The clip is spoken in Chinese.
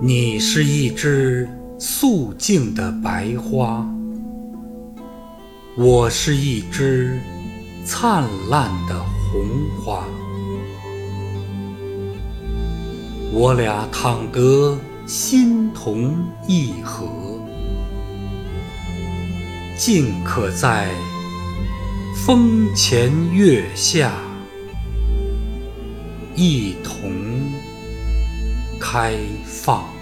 你是一枝素净的白花我是一枝灿烂的红花。我俩躺得心同意合尽可在风前月下一同开放。